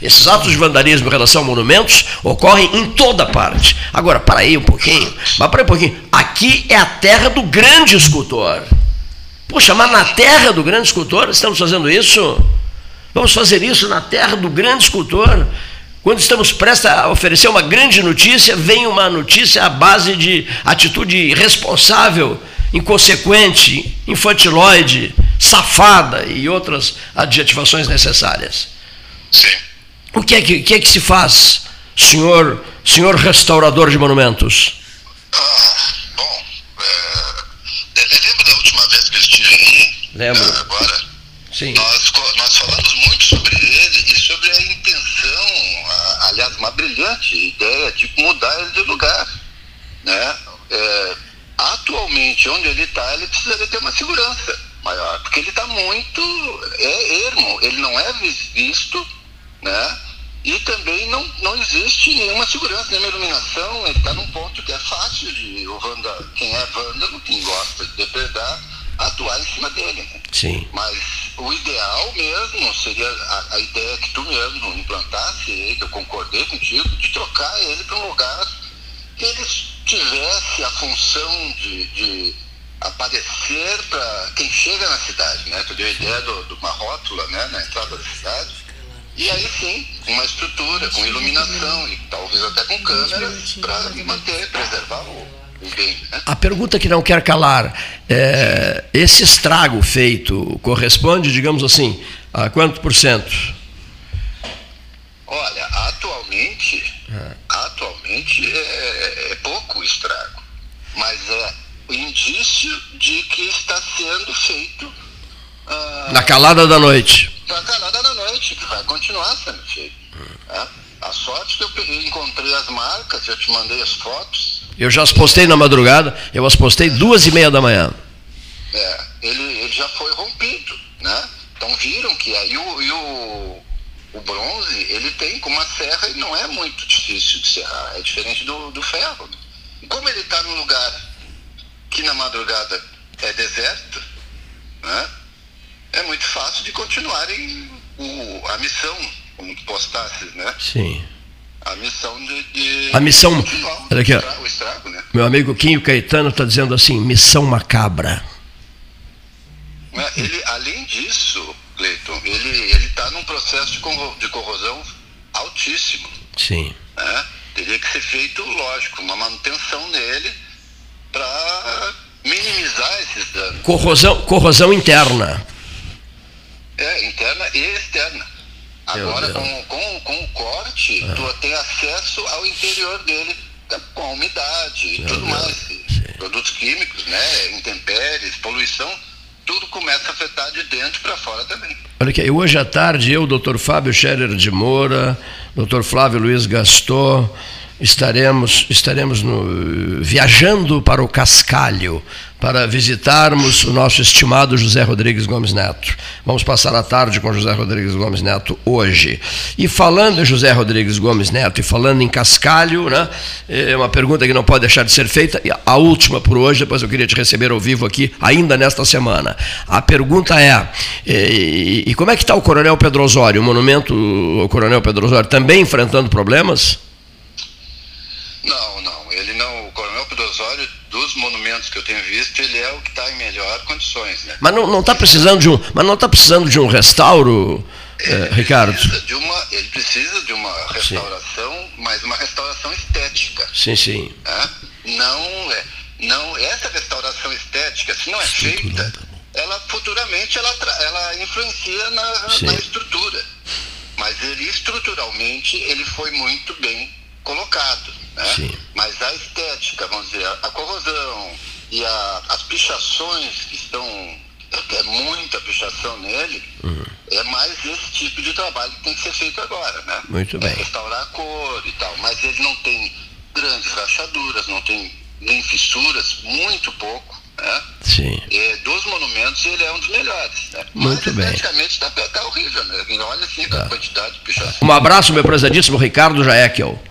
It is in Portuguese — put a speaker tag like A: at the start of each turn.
A: Esses atos de vandalismo em relação a monumentos ocorrem em toda parte. Agora, para aí um pouquinho, mas para aí um pouquinho. Aqui é a terra do grande escultor. Poxa, mas na terra do grande escultor estamos fazendo isso? Vamos fazer isso na terra do grande escultor? Quando estamos prestes a oferecer uma grande notícia, vem uma notícia à base de atitude irresponsável, inconsequente, infantiloide, safada e outras adjetivações necessárias.
B: Sim.
A: O que é que, que, é que se faz, senhor, senhor restaurador de monumentos?
B: Ah, bom, é, lembra da última vez que eu estive aí?
A: Lembro.
B: Ah, agora?
A: Sim.
B: Nós, nós falamos muito sobre ele e sobre a intenção, a, aliás, uma brilhante ideia de mudar ele de lugar. Né? É, atualmente, onde ele está, ele precisaria ter uma segurança maior, porque ele está muito é ermo, ele não é visto, né? E também não, não existe nenhuma segurança, nenhuma iluminação, ele está num ponto que é fácil de o vanda, quem é vândalo, quem gosta de depredar, atuar em cima dele. Né?
A: Sim.
B: Mas o ideal mesmo seria a, a, ideia que tu mesmo implantasse, que eu concordei contigo, de trocar ele para um lugar que ele tivesse a função de, de aparecer para quem chega na cidade, né? Tu deu a ideia de uma rótula né? na entrada da cidade. E aí sim, uma estrutura, com iluminação e talvez até com câmeras para manter, preservar o, o bem. Né?
A: A pergunta que não quer calar, é, esse estrago feito corresponde, digamos assim, a quanto por cento?
B: Olha, atualmente, é. atualmente é, é pouco estrago, mas é o indício de que está sendo feito.
A: Ah, na calada da noite.
B: Noite, que vai continuar sendo feito. Hum. A sorte que eu peguei, encontrei as marcas, eu te mandei as fotos.
A: Eu já as postei na madrugada, eu as postei duas e meia da manhã.
B: É, ele, ele já foi rompido, né? Então viram que aí o, e o, o bronze, ele tem com uma serra e não é muito difícil de serrar, é diferente do, do ferro. E como ele está num lugar que na madrugada é deserto, né? é muito fácil de continuarem o, a missão, como tu postasses, né?
A: Sim.
B: A missão de. de
A: a missão.
B: Olha aqui, ó. O estrago, né?
A: Meu amigo Quinho Caetano está dizendo assim: missão macabra.
B: Né, ele, além disso, Cleiton, ele está num processo de, de corrosão altíssimo.
A: Sim.
B: Né? Teria que ser feito, lógico, uma manutenção nele para minimizar esses danos.
A: Corrosão, corrosão interna.
B: É, interna e externa. Agora, com, com, com o corte, ah. tu tem acesso ao interior dele, com a umidade e tudo mais. Sim. Produtos químicos, né? Intempéries, poluição, tudo começa a afetar de dentro para fora também.
A: Olha aqui, hoje à tarde, eu, doutor Fábio Scherer de Moura, doutor Flávio Luiz Gaston, estaremos, estaremos no, viajando para o Cascalho para visitarmos o nosso estimado José Rodrigues Gomes Neto. Vamos passar a tarde com José Rodrigues Gomes Neto hoje. E falando em José Rodrigues Gomes Neto e falando em Cascalho, né, é uma pergunta que não pode deixar de ser feita, a última por hoje, depois eu queria te receber ao vivo aqui, ainda nesta semana. A pergunta é: e, e como é que está o Coronel Pedro Osório? O monumento ao Coronel Pedro Osório também enfrentando problemas?
B: Não, não. Ele não. O Coronel Pedro Osório, dos monumentos que eu tenho visto, ele é o que está em melhor condições. Né?
A: Mas não está precisando de um. Mas não está precisando de um restauro, eh, Ricardo?
B: De uma, ele precisa de uma restauração, sim. mas uma restauração estética.
A: Sim, sim.
B: Né? Não, é, não, essa restauração estética, se não é feita, ela futuramente ela, ela influencia na, na estrutura. Mas ele estruturalmente ele foi muito bem colocado. Né? Mas a estética, vamos dizer, a corrosão e a, as pichações que estão, é muita pichação nele, uhum. é mais esse tipo de trabalho que tem que ser feito agora. Né?
A: Muito bem. É
B: restaurar a cor e tal, mas ele não tem grandes rachaduras, não tem nem fissuras, muito pouco. Né?
A: Sim.
B: E dos monumentos ele é um dos melhores. Né?
A: Muito
B: Mas,
A: bem.
B: Praticamente está tá horrível, né? Olha assim, a quantidade de pichação.
A: Um abraço, meu prezadíssimo Ricardo Jaekel.